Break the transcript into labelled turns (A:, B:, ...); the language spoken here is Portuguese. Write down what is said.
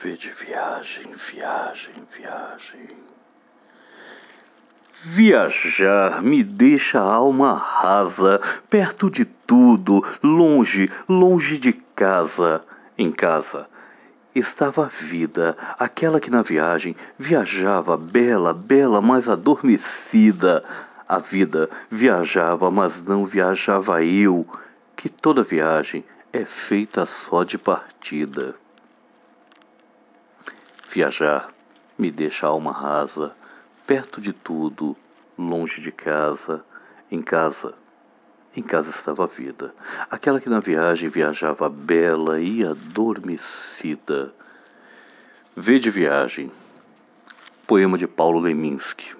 A: Vede viagem, viagem, viagem. Viajar me deixa a alma rasa, perto de tudo, longe, longe de casa. Em casa estava a vida, aquela que na viagem viajava bela, bela, mas adormecida. A vida viajava, mas não viajava eu, que toda viagem é feita só de partida. Viajar me deixa a alma rasa, perto de tudo, longe de casa, em casa. Em casa estava a vida, aquela que na viagem viajava bela e adormecida. Vê de viagem. Poema de Paulo Leminski.